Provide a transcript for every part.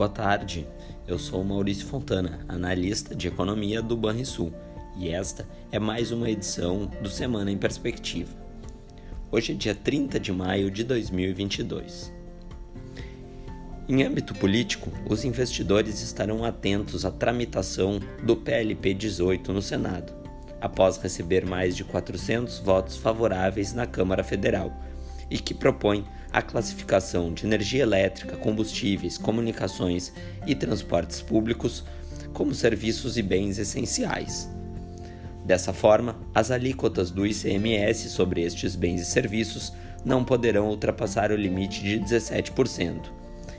Boa tarde, eu sou Maurício Fontana, analista de economia do Banrisul, e esta é mais uma edição do Semana em Perspectiva. Hoje é dia 30 de maio de 2022. Em âmbito político, os investidores estarão atentos à tramitação do PLP 18 no Senado, após receber mais de 400 votos favoráveis na Câmara Federal, e que propõe a classificação de energia elétrica, combustíveis, comunicações e transportes públicos como serviços e bens essenciais. Dessa forma, as alíquotas do ICMS sobre estes bens e serviços não poderão ultrapassar o limite de 17%,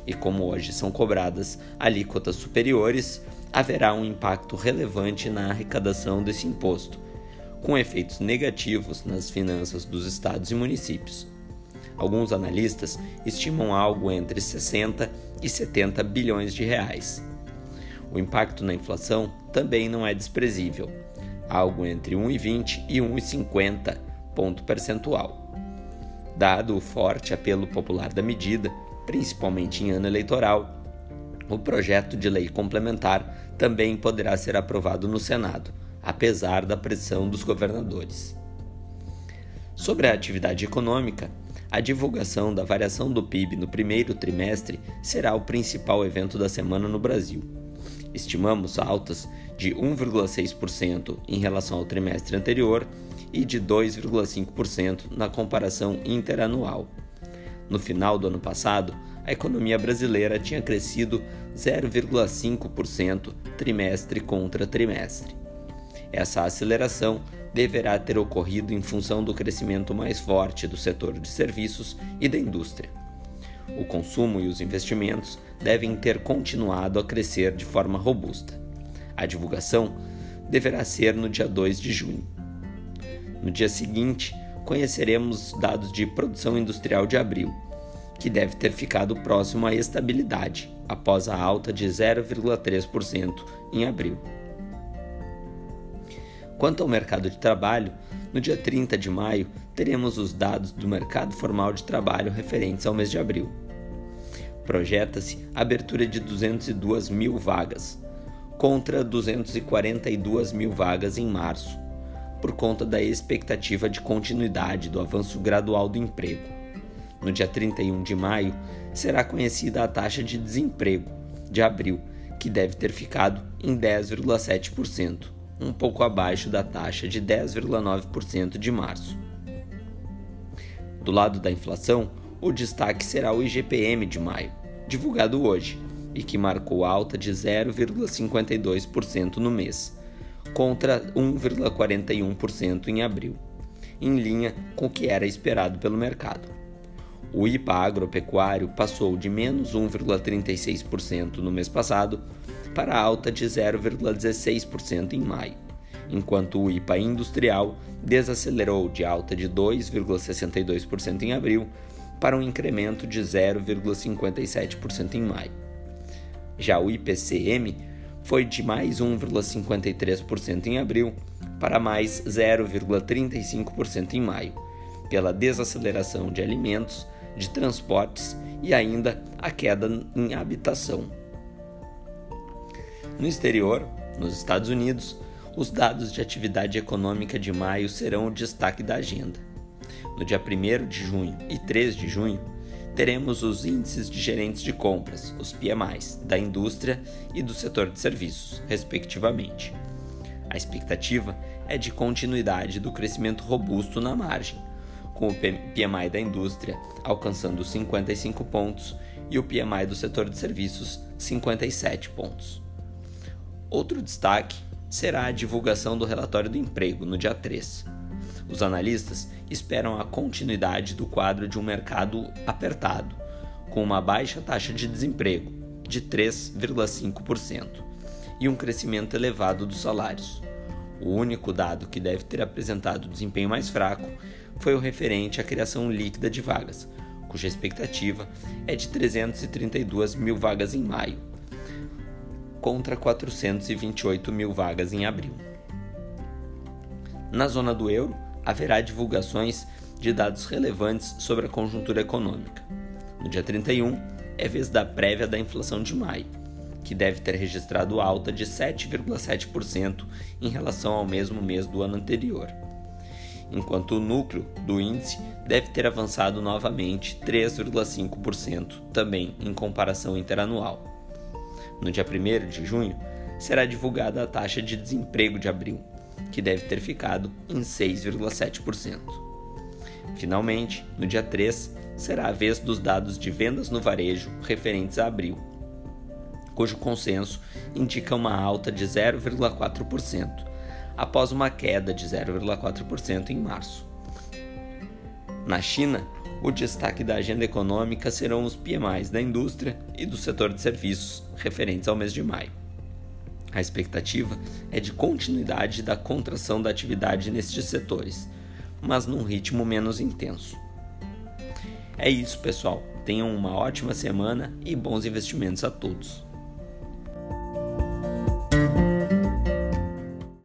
e como hoje são cobradas alíquotas superiores, haverá um impacto relevante na arrecadação desse imposto, com efeitos negativos nas finanças dos estados e municípios. Alguns analistas estimam algo entre 60 e 70 bilhões de reais. O impacto na inflação também não é desprezível, algo entre 1,20 e 1,50 ponto percentual. Dado o forte apelo popular da medida, principalmente em ano eleitoral, o projeto de lei complementar também poderá ser aprovado no Senado, apesar da pressão dos governadores. Sobre a atividade econômica, a divulgação da variação do PIB no primeiro trimestre será o principal evento da semana no Brasil. Estimamos altas de 1,6% em relação ao trimestre anterior e de 2,5% na comparação interanual. No final do ano passado, a economia brasileira tinha crescido 0,5% trimestre contra trimestre. Essa aceleração deverá ter ocorrido em função do crescimento mais forte do setor de serviços e da indústria. O consumo e os investimentos devem ter continuado a crescer de forma robusta. A divulgação deverá ser no dia 2 de junho. No dia seguinte, conheceremos dados de produção industrial de abril, que deve ter ficado próximo à estabilidade, após a alta de 0,3% em abril. Quanto ao mercado de trabalho, no dia 30 de maio teremos os dados do mercado formal de trabalho referentes ao mês de abril. Projeta-se a abertura de 202 mil vagas, contra 242 mil vagas em março, por conta da expectativa de continuidade do avanço gradual do emprego. No dia 31 de maio será conhecida a taxa de desemprego de abril, que deve ter ficado em 10,7% um pouco abaixo da taxa de 10,9% de março. Do lado da inflação, o destaque será o IGPM de maio, divulgado hoje, e que marcou alta de 0,52% no mês, contra 1,41% em abril, em linha com o que era esperado pelo mercado. O IPA agropecuário passou de menos 1,36% no mês passado para alta de 0,16% em maio, enquanto o IPA industrial desacelerou de alta de 2,62% em abril para um incremento de 0,57% em maio. Já o IPCM foi de mais 1,53% em abril para mais 0,35% em maio, pela desaceleração de alimentos, de transportes e ainda a queda em habitação. No exterior, nos Estados Unidos, os dados de atividade econômica de maio serão o destaque da agenda. No dia 1 de junho e 3 de junho, teremos os índices de gerentes de compras, os PMIs, da indústria e do setor de serviços, respectivamente. A expectativa é de continuidade do crescimento robusto na margem, com o PMI da indústria alcançando 55 pontos e o PMI do setor de serviços 57 pontos. Outro destaque será a divulgação do relatório do emprego no dia 3. Os analistas esperam a continuidade do quadro de um mercado apertado, com uma baixa taxa de desemprego, de 3,5%, e um crescimento elevado dos salários. O único dado que deve ter apresentado desempenho mais fraco foi o referente à criação líquida de vagas, cuja expectativa é de 332 mil vagas em maio, contra 428 mil vagas em abril. Na zona do euro, haverá divulgações de dados relevantes sobre a conjuntura econômica. No dia 31, é vez da prévia da inflação de maio, que deve ter registrado alta de 7,7% em relação ao mesmo mês do ano anterior, enquanto o núcleo do índice deve ter avançado novamente 3,5%, também em comparação interanual. No dia 1 de junho, será divulgada a taxa de desemprego de abril, que deve ter ficado em 6,7%. Finalmente, no dia 3, será a vez dos dados de vendas no varejo referentes a abril, cujo consenso indica uma alta de 0,4%, após uma queda de 0,4% em março. Na China, o destaque da agenda econômica serão os PMIs da indústria e do setor de serviços, referentes ao mês de maio. A expectativa é de continuidade da contração da atividade nestes setores, mas num ritmo menos intenso. É isso, pessoal. Tenham uma ótima semana e bons investimentos a todos.